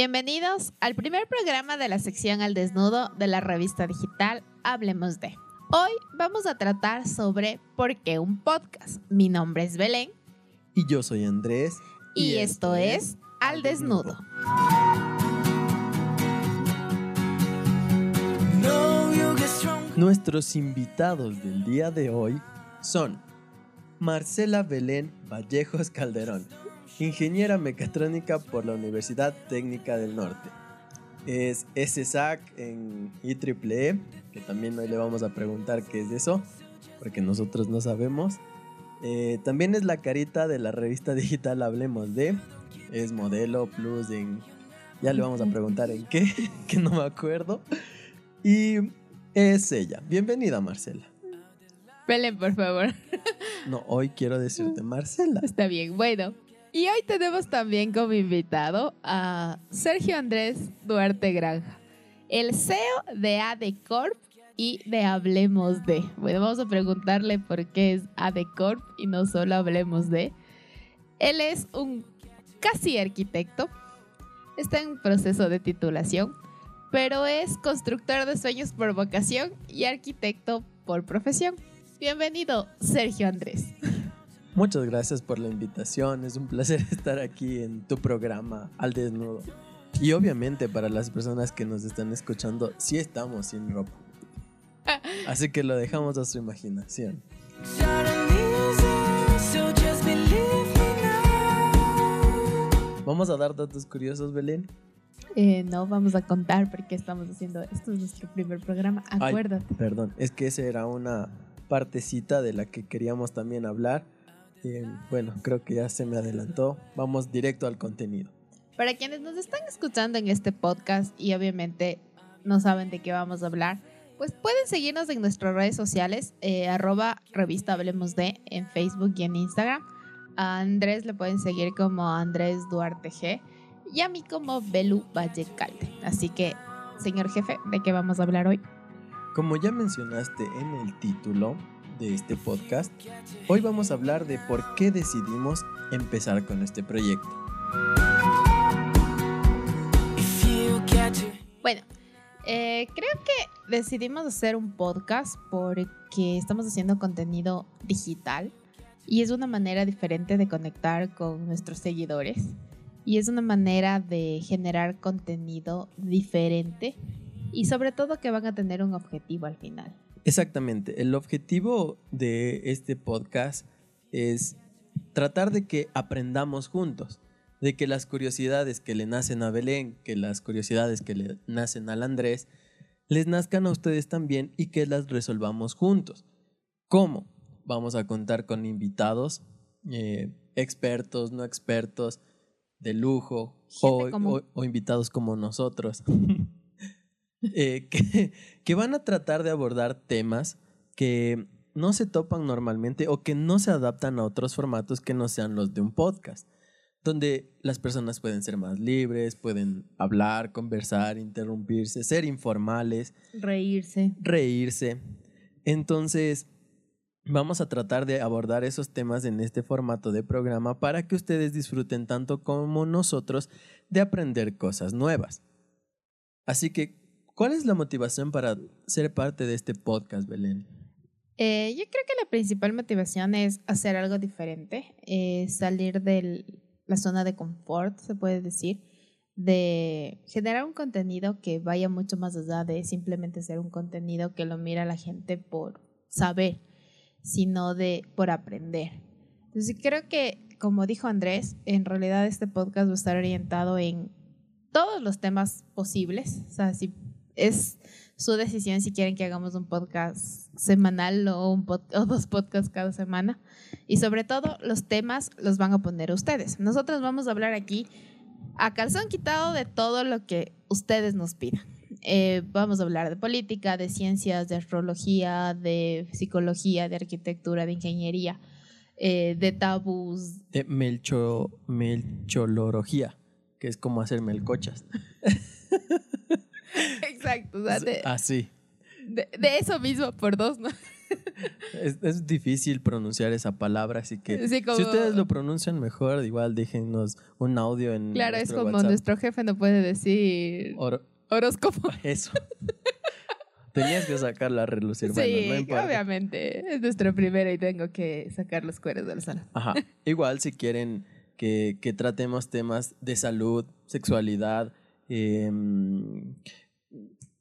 Bienvenidos al primer programa de la sección Al Desnudo de la revista digital Hablemos de. Hoy vamos a tratar sobre por qué un podcast. Mi nombre es Belén. Y yo soy Andrés. Y, esto, es Al Desnudo. Nuestros invitados del día de hoy son Marcela Belén Vallejos Calderón, ingeniera mecatrónica por la Universidad Técnica del Norte. Es SSAC en IEEE, que también hoy le vamos a preguntar qué es eso, porque nosotros no sabemos. Eh, también es la carita de la revista digital Hablemos de. Es modelo plus en... Ya le vamos a preguntar en qué, que no me acuerdo. Y es ella. Bienvenida, Marcela. Belén, por favor. No, hoy quiero decirte Marcela. Está bien, bueno. Y hoy tenemos también como invitado a Sergio Andrés Duarte Granja, el CEO de ADECorp y de Hablemos de. Bueno, vamos a preguntarle por qué es ADECorp y no solo Hablemos de. Él es un casi arquitecto, está en proceso de titulación, pero es constructor de sueños por vocación y arquitecto por profesión. Bienvenido, Sergio Andrés. Muchas gracias por la invitación. Es un placer estar aquí en tu programa Al Desnudo. Y obviamente para las personas que nos están escuchando, sí estamos sin ropa. Así que lo dejamos a su imaginación. Vamos a dar datos curiosos, Belén. Eh, no vamos a contar porque estamos haciendo esto es nuestro primer programa. Ay, Acuérdate. perdón, es que esa era una partecita de la que queríamos también hablar. Eh, bueno, creo que ya se me adelantó. Vamos directo al contenido. Para quienes nos están escuchando en este podcast y obviamente no saben de qué vamos a hablar, pues pueden seguirnos en nuestras redes sociales, eh, arroba revista Hablemos de en Facebook y en Instagram. A Andrés le pueden seguir como Andrés Duarte G y a mí como Belu Valle Calde. Así que, señor jefe, ¿de qué vamos a hablar hoy? Como ya mencionaste en el título de este podcast, hoy vamos a hablar de por qué decidimos empezar con este proyecto. Bueno, eh, creo que decidimos hacer un podcast porque estamos haciendo contenido digital y es una manera diferente de conectar con nuestros seguidores y es una manera de generar contenido diferente y sobre todo que van a tener un objetivo al final. Exactamente, el objetivo de este podcast es tratar de que aprendamos juntos, de que las curiosidades que le nacen a Belén, que las curiosidades que le nacen al Andrés, les nazcan a ustedes también y que las resolvamos juntos. ¿Cómo? Vamos a contar con invitados, eh, expertos, no expertos, de lujo, o, o invitados como nosotros, eh, que, que van a tratar de abordar temas que no se topan normalmente o que no se adaptan a otros formatos que no sean los de un podcast, donde las personas pueden ser más libres, pueden hablar, conversar, interrumpirse, ser informales, Reírse. reírse. Entonces, vamos a tratar de abordar esos temas en este formato de programa para que ustedes disfruten tanto como nosotros de aprender cosas nuevas. Así que, ¿cuál es la motivación para ser parte de este podcast, Belén? Eh, yo creo que la principal motivación es hacer algo diferente, eh, salir de la zona de confort, se puede decir, de generar un contenido que vaya mucho más allá de simplemente ser un contenido que lo mira la gente por saber, sino de por aprender. Entonces creo que, como dijo Andrés, en realidad este podcast va a estar orientado en todos los temas posibles, o sea, si es su decisión si quieren que hagamos un podcast semanal o, un o dos podcasts cada semana. Y sobre todo, los temas los van a poner ustedes. Nosotros vamos a hablar aquí a calzón quitado de todo lo que ustedes nos pidan. Eh, vamos a hablar de política, de ciencias, de astrología, de psicología, de arquitectura, de ingeniería, eh, de tabús. De melcho, melcholorogía, que es como hacer melcochas. Exacto, o sea, de, Así. de- de eso mismo por dos, ¿no? es, es difícil pronunciar esa palabra, así que Sí, como- si ustedes lo pronuncian mejor, igual déjenos un audio en Claro, es como WhatsApp. nuestro jefe no puede decir Oro- horóscopo. Eso. Tenías que sacarla a relucir. Bueno, sí, no obviamente. Es nuestro primero y tengo que sacar los cueros del salón. Ajá. Igual si quieren que, que tratemos temas de salud, sexualidad,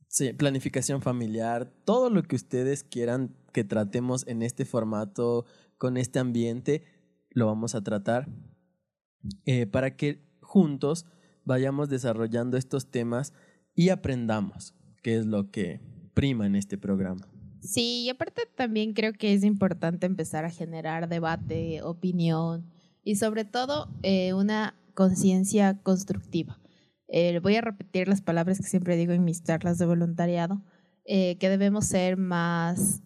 sí, planificación familiar, todo lo que ustedes quieran que tratemos en este formato, con este ambiente, lo vamos a tratar eh, para que juntos vayamos desarrollando estos temas y aprendamos, que es lo que prima en este programa. Sí, y aparte también creo que es importante empezar a generar debate, opinión y sobre todo eh, una conciencia constructiva. Eh, voy a repetir las palabras que siempre digo en mis charlas de voluntariado, eh, que debemos ser más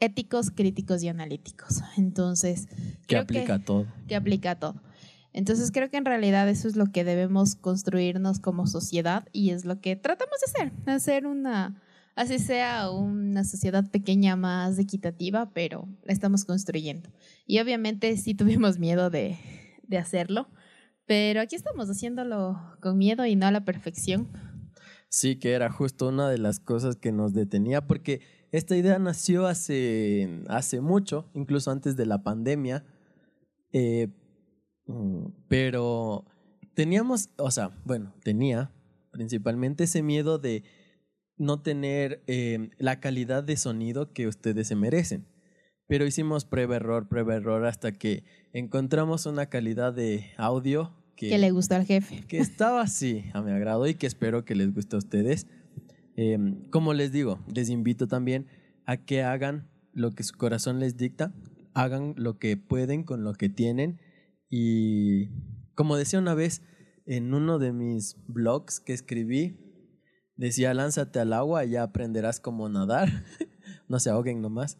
éticos, críticos y analíticos. Entonces, Que aplica a todo. que aplica todo. Entonces creo que en realidad eso es lo que debemos construirnos como sociedad y es lo que tratamos de hacer, hacer una, así sea una sociedad pequeña más equitativa, pero la estamos construyendo. Y obviamente sí tuvimos miedo de, de hacerlo, pero aquí estamos haciéndolo con miedo y no a la perfección. Sí, que era justo una de las cosas que nos detenía, porque esta idea nació hace, hace mucho, incluso antes de la pandemia, eh, mm, pero teníamos, o sea, bueno, tenía principalmente ese miedo de no tener eh, la calidad de sonido que ustedes se merecen. Pero hicimos prueba-error, prueba-error, hasta que encontramos una calidad de audio Que le gustó al jefe. que estaba así a mi agrado y que espero que les guste a ustedes. Eh, como les digo, les invito también a que hagan lo que su corazón les dicta, hagan lo que pueden con lo que tienen y como decía una vez en uno de mis blogs que escribí, decía lánzate al agua y ya aprenderás cómo nadar, no se ahoguen nomás.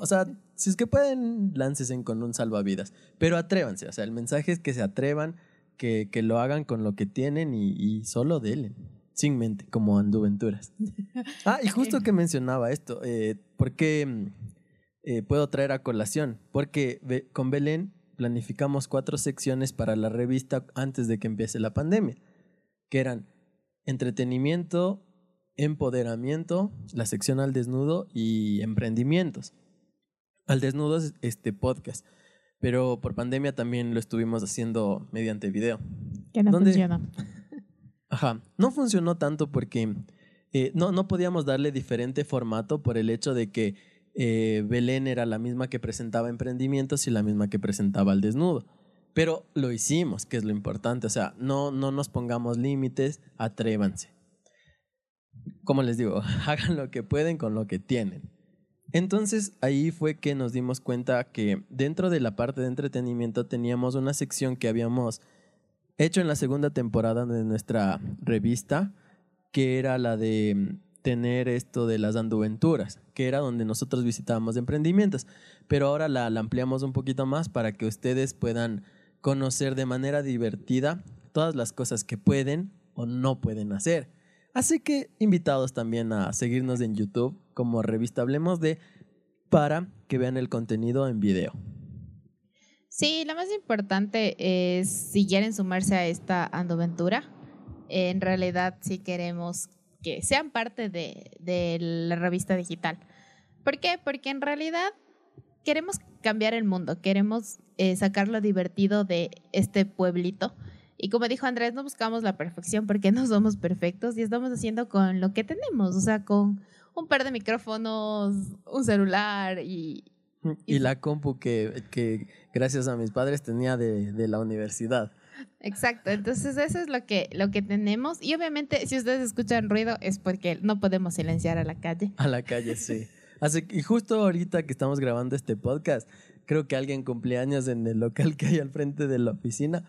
O sea, si es que pueden, láncesen con un salvavidas, pero atrévanse, o sea, el mensaje es que se atrevan, que, que lo hagan con lo que tienen y, y solo delen, sin mente, como anduventuras. Ah, y justo que mencionaba esto, eh, ¿por qué eh, puedo traer a colación? Porque Be- con Belén planificamos cuatro secciones para la revista antes de que empiece la pandemia, que eran entretenimiento, empoderamiento, la sección al desnudo y emprendimientos. Al desnudo es este podcast, pero por pandemia también lo estuvimos haciendo mediante video. Que no. Ajá, no funcionó tanto porque eh, no, no podíamos darle diferente formato por el hecho de que eh, Belén era la misma que presentaba emprendimientos y la misma que presentaba al desnudo. Pero lo hicimos, que es lo importante. O sea, no, no nos pongamos límites, atrévanse. Como les digo, hagan lo que pueden con lo que tienen. Entonces ahí fue que nos dimos cuenta que dentro de la parte de entretenimiento teníamos una sección que habíamos hecho en la segunda temporada de nuestra revista, que era la de mm, tener esto de las anduventuras, que era donde nosotros visitábamos emprendimientos, pero ahora la, la ampliamos un poquito más para que ustedes puedan conocer de manera divertida todas las cosas que pueden o no pueden hacer. Así que invitados también a seguirnos en YouTube como Revista Hablemos de para que vean el contenido en video. Sí, lo más importante es si quieren sumarse a esta andoventura, en realidad sí queremos que sean parte de, de la revista digital. ¿Por qué? Porque en realidad queremos cambiar el mundo, queremos eh, sacar lo divertido de este pueblito. Y como dijo Andrés, no buscamos la perfección porque no somos perfectos y estamos haciendo con lo que tenemos, o sea, con un par de micrófonos, un celular y, Y la compu que, que gracias a mis padres tenía de, de la universidad. Exacto, entonces eso es lo que, lo que tenemos y obviamente si ustedes escuchan ruido es porque no podemos silenciar a la calle. A la calle, sí. Así que y justo ahorita que estamos grabando este podcast, creo que alguien cumpleaños en el local que hay al frente de la oficina.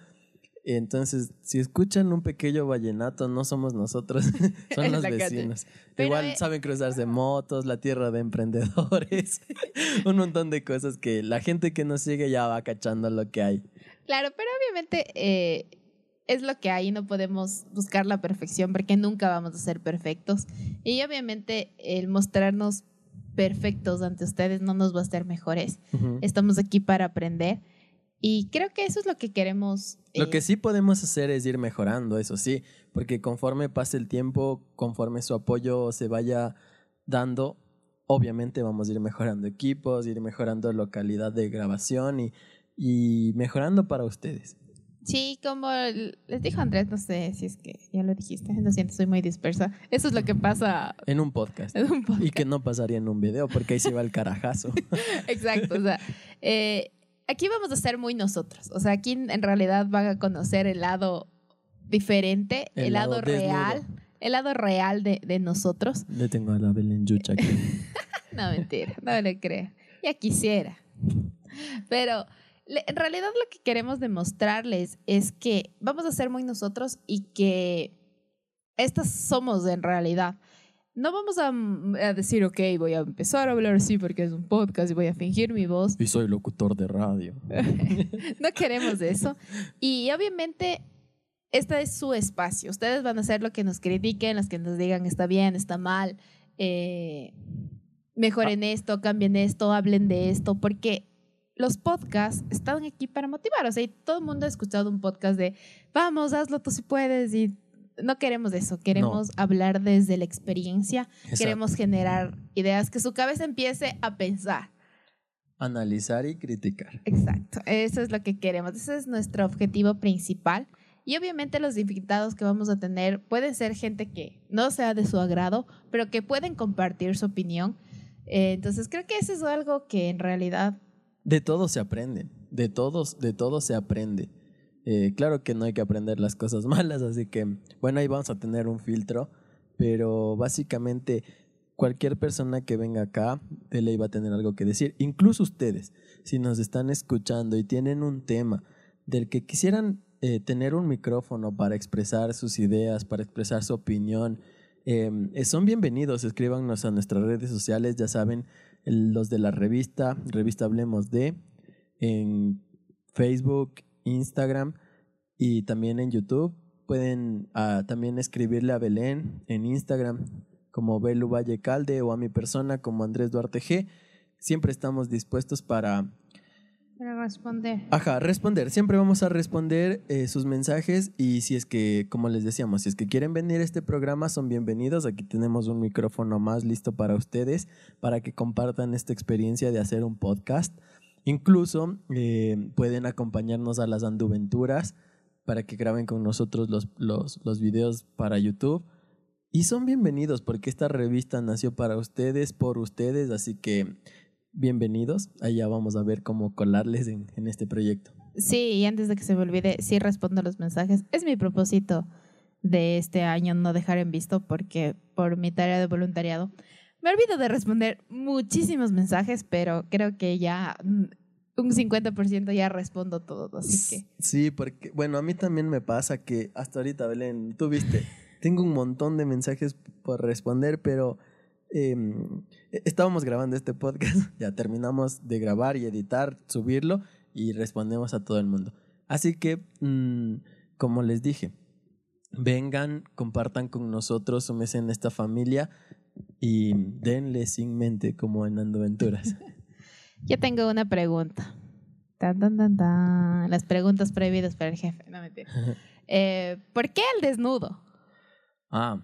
Entonces, si escuchan un pequeño vallenato, no somos nosotros, son los vecinos. Pero, Igual eh, saben cruzarse motos, la tierra de emprendedores, un montón de cosas que la gente que nos sigue ya va cachando lo que hay. Claro, pero obviamente eh, es lo que hay, no podemos buscar la perfección porque nunca vamos a ser perfectos. Y obviamente el mostrarnos perfectos ante ustedes, no nos va a hacer mejores. Ujú. Estamos aquí para aprender y creo que eso es lo que queremos. Lo eh, que sí podemos hacer es ir mejorando, eso sí, porque conforme pase el tiempo, conforme su apoyo se vaya dando, obviamente vamos a ir mejorando equipos, ir mejorando la calidad de grabación y, y mejorando para ustedes. Sí, como les dijo Andrés, no sé si es que ya lo dijiste, lo siento, soy muy dispersa. Eso es lo que pasa En un podcast. en un podcast. Y que no pasaría en un video, porque ahí se va el carajazo. Exacto, o sea, eh, aquí vamos a ser muy nosotros. O sea, aquí en realidad van a conocer el lado diferente, el, El lado, real, el lado real de, de nosotros. Le tengo a la Belén Yucha aquí. No, mentira, no le creo. Ya quisiera. Pero en realidad lo que queremos demostrarles es que vamos a ser muy nosotros y que estas somos en realidad. No vamos a, a decir, ok, voy a empezar a hablar así porque es un podcast y voy a fingir mi voz. Y soy locutor de radio. no queremos eso. Y obviamente, este es su espacio. Ustedes van a hacer lo que nos critiquen, los que nos digan está bien, está mal, eh, mejoren esto, cambien esto, hablen de esto, porque los podcasts están aquí para motivar. O sea, y todo el mundo ha escuchado un podcast de vamos, hazlo tú si puedes. Y no queremos eso. Queremos hablar desde la experiencia. Queremos generar ideas que su cabeza empiece a pensar. Analizar y criticar. Exacto, eso es lo que queremos, ese es nuestro objetivo principal. Y obviamente los invitados que vamos a tener pueden ser gente que no sea de su agrado, pero que pueden compartir su opinión. Eh, entonces creo que eso es algo que en realidad, De todos se aprenden, de todos, de todos se aprende. Eh, claro que no hay que aprender las cosas malas, así que bueno, ahí vamos a tener un filtro, pero básicamente cualquier persona que venga acá, de ley va a tener algo que decir. Incluso ustedes, si nos están escuchando y tienen un tema del que quisieran eh, tener un micrófono para expresar sus ideas, para expresar su opinión, eh, eh, son bienvenidos. Escríbanos a nuestras redes sociales, ya saben, los de la revista, revista Hablemos de, en Facebook, Instagram y también en YouTube. Pueden ah, también escribirle a Belén en Instagram como Belu Valle Calde o a mi persona como Andrés Duarte G. Siempre estamos dispuestos para para responder. Ajá, responder. Siempre vamos a responder eh, sus mensajes y si es que, como les decíamos, si es que quieren venir a este programa, son bienvenidos. Aquí tenemos un micrófono más listo para ustedes, para que compartan esta experiencia de hacer un podcast. Incluso eh, pueden acompañarnos a las anduventuras para que graben con nosotros los, los, los videos para YouTube. Y son bienvenidos porque esta revista nació para ustedes, por ustedes, así que bienvenidos. Allá vamos a ver cómo colarles en, en este proyecto. Sí, y antes de que se me olvide, sí respondo los mensajes. Es mi propósito de este año no dejar en visto porque por mi tarea de voluntariado me olvido de responder muchísimos mensajes, pero creo que ya mm, un 50% ya respondo todo, así que Sí, porque, bueno, a mí también me pasa que hasta ahorita, Belén, tú viste, tengo un montón de mensajes por responder, pero eh, estábamos grabando este podcast, ya terminamos de grabar y editar, subirlo y respondemos a todo el mundo. Así que, mm, como les dije, vengan, compartan con nosotros, súmense en esta familia y denle sin mente como en Andoventuras. yo tengo una pregunta. Tan, tan, tan, tan. Las preguntas prohibidas para el jefe, no mentira. Eh, ¿Por qué el desnudo? Ah,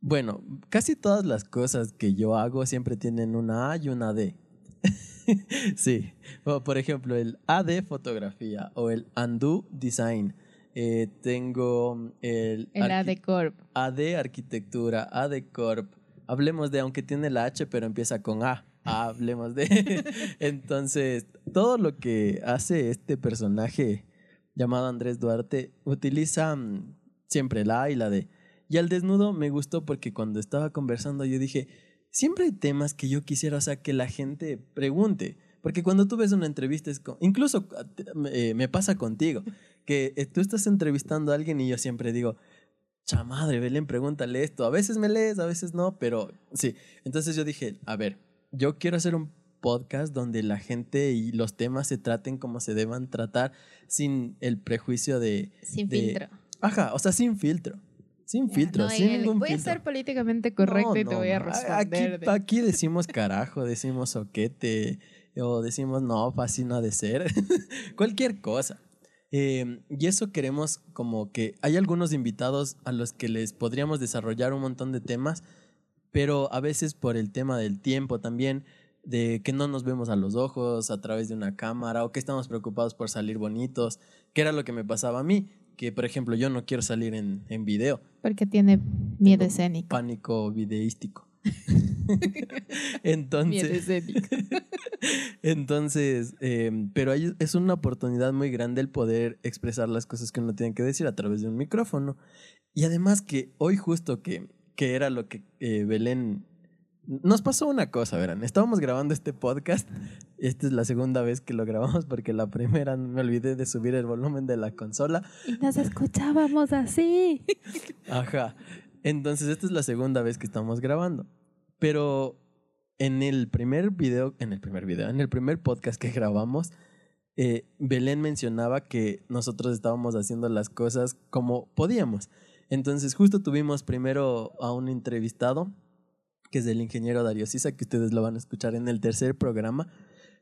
bueno, casi todas las cosas que yo hago siempre tienen una A y una D. sí, o, por ejemplo, el AD fotografía o el undo design. Eh, tengo el, El arqui- AD Corp. AD arquitectura, AD corp. Hablemos de, aunque tiene la H, pero empieza con A. Hablemos de. Entonces, todo lo que hace este personaje llamado Andrés Duarte utiliza mm, siempre la A y la D. Y al desnudo me gustó porque cuando estaba conversando yo dije, siempre hay temas que yo quisiera, o sea, que la gente pregunte. Porque cuando tú ves una entrevista, es incluso eh, me pasa contigo, que eh, tú estás entrevistando a alguien y yo siempre digo, chamadre, Belén, pregúntale esto. A veces me lees, a veces no, pero sí. Entonces yo dije, a ver, yo quiero hacer un podcast donde la gente y los temas se traten como se deban tratar sin el prejuicio de... Sin de- filtro. Ajá, o sea, sin filtro. Sin filtro, no, sin el- ningún voy a ser políticamente correcto No, y te voy a responder. Aquí, de- aquí decimos carajo, decimos soquete, o decimos no, así no ha de ser. Cualquier cosa. Eh, y eso queremos como que hay algunos invitados a los que les podríamos desarrollar un montón de temas, pero a veces por el tema del tiempo también, de que no nos vemos a los ojos a través de una cámara o que estamos preocupados por salir bonitos, que era lo que me pasaba a mí, que por ejemplo yo no quiero salir en, en video Porque tiene miedo Tengo escénico. pánico videístico. Entonces, entonces eh, pero ahí es una oportunidad muy grande el poder expresar las cosas que uno tiene que decir a través de un micrófono. Y además que hoy justo que, que era lo que eh, Belén... Nos pasó una cosa, verán. Estábamos grabando este podcast. Esta es la segunda vez que lo grabamos porque la primera me olvidé de subir el volumen de la consola. Y nos escuchábamos así. Ajá. Entonces, esta es la segunda vez que estamos grabando. Pero en el primer video, en el primer video, en el primer podcast que grabamos, eh, Belén mencionaba que nosotros estábamos haciendo las cosas como podíamos. Entonces, justo tuvimos primero a un entrevistado, que es el ingeniero Darío Sisa, que ustedes lo van a escuchar en el tercer programa.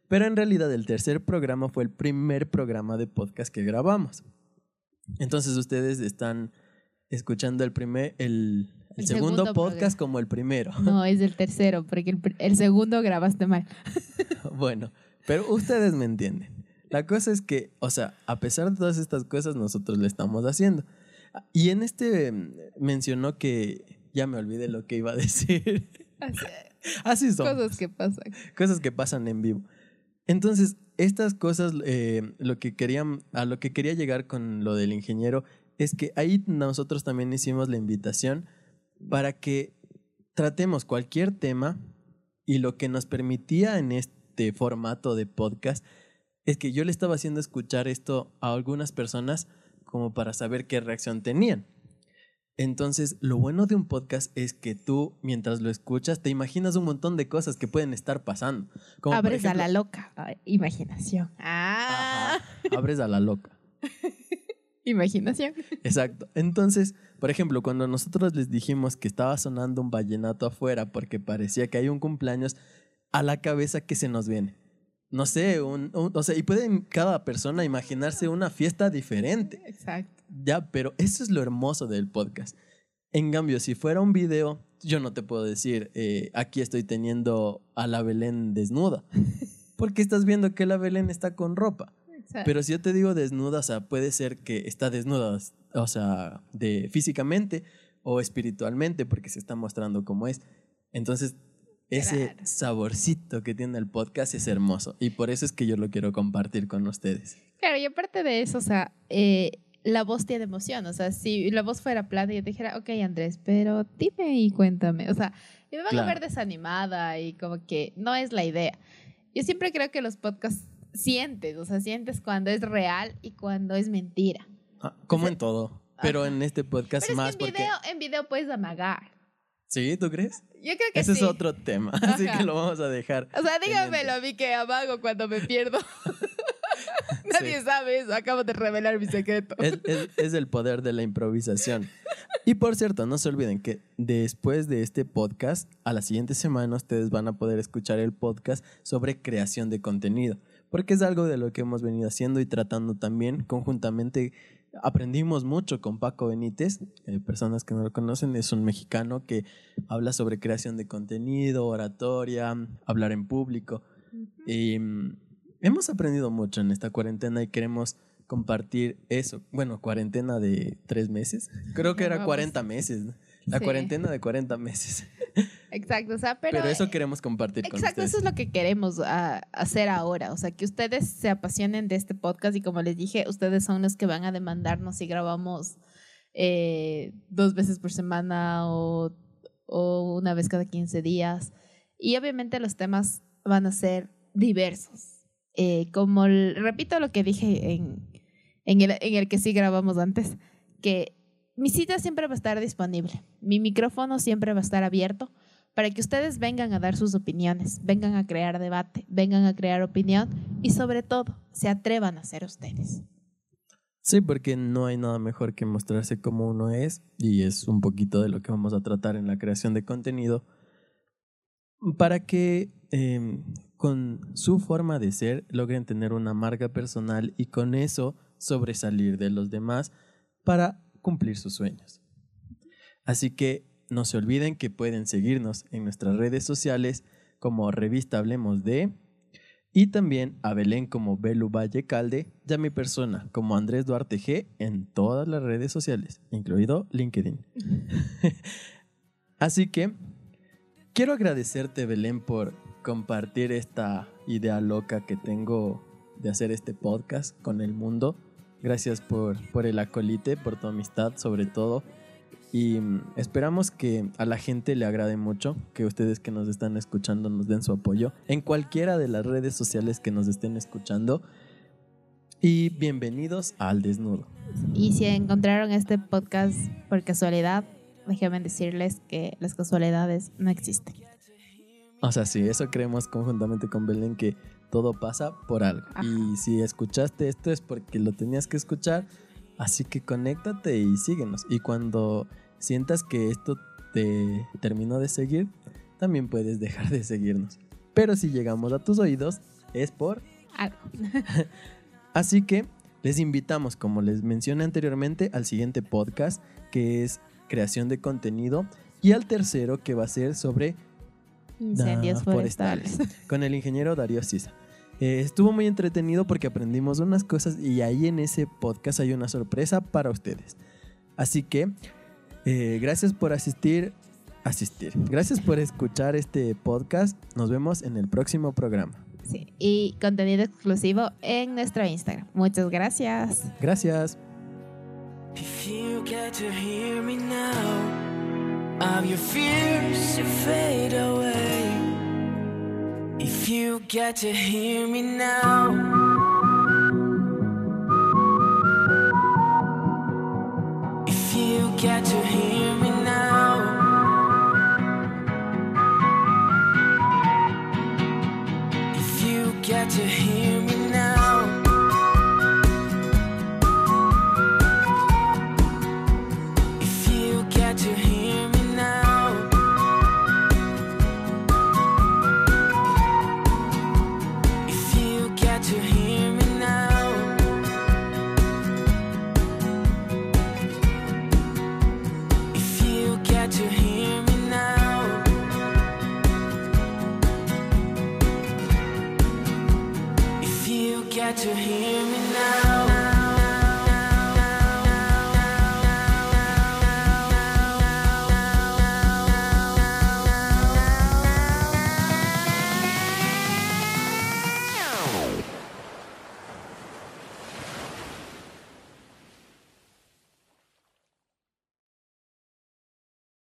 Pero en realidad el tercer programa fue el primer programa de podcast que grabamos. Entonces ustedes están escuchando el primer, el, el El segundo, segundo podcast programa. como el primero. No, es el tercero, porque el, el segundo grabaste mal. bueno, pero ustedes me entienden. La cosa es que, o sea, a pesar de todas estas cosas, nosotros le estamos haciendo. Y en este mm, mencionó que ya me olvidé lo que iba a decir. Así son. Cosas que pasan. cosas que pasan en vivo. Entonces, estas cosas, eh, lo que querían, a lo que quería llegar con lo del ingeniero, es que ahí nosotros también hicimos la invitación para que tratemos cualquier tema y lo que nos permitía en este formato de podcast es que yo le estaba haciendo escuchar esto a algunas personas como para saber qué reacción tenían. Entonces, lo bueno de un podcast es que tú, mientras lo escuchas, te imaginas un montón de cosas que pueden estar pasando. Como Abres a la loca. Ay, imaginación. Ah. Ajá, abres a la loca. Imaginación. Exacto. Entonces, por ejemplo, cuando nosotros les dijimos que estaba sonando un vallenato afuera porque parecía que hay un cumpleaños, a la cabeza que se nos viene. No sé, un, un- o sea, y pueden cada persona imaginarse una fiesta diferente. Exacto. Ya, pero eso es lo hermoso del podcast. En cambio, si fuera un video, yo no te puedo decir, eh, aquí estoy teniendo a la Belén desnuda. Porque estás viendo que la Belén está con ropa. Exacto. Pero si yo te digo desnuda, o sea, puede ser que está desnuda, o sea, de físicamente o espiritualmente, porque se está mostrando como es. Entonces, ese saborcito que tiene el podcast es hermoso. Y por eso es que yo lo quiero compartir con ustedes. Claro, y aparte de eso, o sea, eh, la voz tiene emoción. O sea, si la voz fuera plana y yo te dijera, ok, Andrés, pero dime y cuéntame. O sea, y me van Claro. a ver desanimada y como que no es la idea. Yo siempre creo que los podcasts sientes, o sea, sientes cuando es real y cuando es mentira. Ah, como en todo. Pero en este podcast Pero más es que en porque... video, en video puedes amagar. ¿Sí? ¿Tú crees? Yo creo que Ese sí. es otro tema, así que lo vamos a dejar. O sea, dígamelo a mí que amago cuando me pierdo. Nadie Sí. sabe eso. Acabo de revelar mi secreto. Es, es- es el poder de la improvisación. Y por cierto, no se olviden que después de este podcast, a la siguiente semana ustedes van a poder escuchar el podcast sobre creación de contenido, porque es algo de lo que hemos venido haciendo y tratando también conjuntamente. Aprendimos mucho con Paco Benítez, eh, personas que no lo conocen, es un mexicano que habla sobre creación de contenido, oratoria, hablar en público. Y mm, hemos aprendido mucho en esta cuarentena y queremos compartir eso. Bueno, cuarentena de tres meses. Creo que era Vamos. 40 meses. La Sí. cuarentena de 40 meses. Exacto, o sea, pero, Pero, eso eh, queremos compartir con Exacto, ustedes. eso es lo que queremos ah, hacer ahora. O sea, que ustedes se apasionen de este podcast y como les dije, ustedes son los que van a demandarnos si grabamos eh, dos veces por semana o, o una vez cada 15 días. Y obviamente los temas van a ser diversos. Eh, como, el- repito lo que dije en, en, el, en el que sí grabamos antes, que mi cita siempre va a estar disponible. Mi micrófono siempre va a estar abierto para que ustedes vengan a dar sus opiniones, vengan a crear debate, vengan a crear opinión y sobre todo se atrevan a ser ustedes. Sí, porque no hay nada mejor que mostrarse como uno es y es un poquito de lo que vamos a tratar en la creación de contenido para que em, con su forma de ser logren tener una marca personal y con eso sobresalir de los demás para cumplir sus sueños. Así que no se olviden que pueden seguirnos en nuestras redes sociales como revista Hablemos de y también a Belén como Belu Valle Calde y a mi persona como Andrés Duarte G en todas las redes sociales, incluido LinkedIn. Así que quiero agradecerte Belén por compartir esta idea loca que tengo de hacer este podcast con el mundo. Gracias por, por el acolite, por tu amistad sobre todo y mm, esperamos que a la gente le agrade mucho, que ustedes que nos están escuchando nos den su apoyo en cualquiera de las redes sociales que nos estén escuchando. Y bienvenidos al desnudo. Y si encontraron este podcast por casualidad, déjenme decirles que las casualidades no existen. O sea, sí, eso creemos conjuntamente con Belén que todo pasa por algo. Y si escuchaste esto es porque lo tenías que escuchar Así que conéctate y síguenos. Y cuando sientas que esto te terminó de seguir, también puedes dejar de seguirnos. Pero si llegamos a tus oídos, es por algo. Así que les invitamos, como les mencioné anteriormente, al siguiente podcast, que es creación de contenido, y al tercero, que va a ser sobre incendios forestales, con el ingeniero Darío Sisa. Eh, estuvo muy entretenido porque aprendimos unas cosas y ahí en ese podcast hay una sorpresa para ustedes. Así que eh, gracias por asistir, asistir. Gracias por escuchar este podcast. Nos vemos en el próximo programa. Sí, y contenido exclusivo en nuestro Instagram. Muchas gracias. Gracias. If you get to hear me now, of your fears to fade away. If you get to hear me now. If you get to hear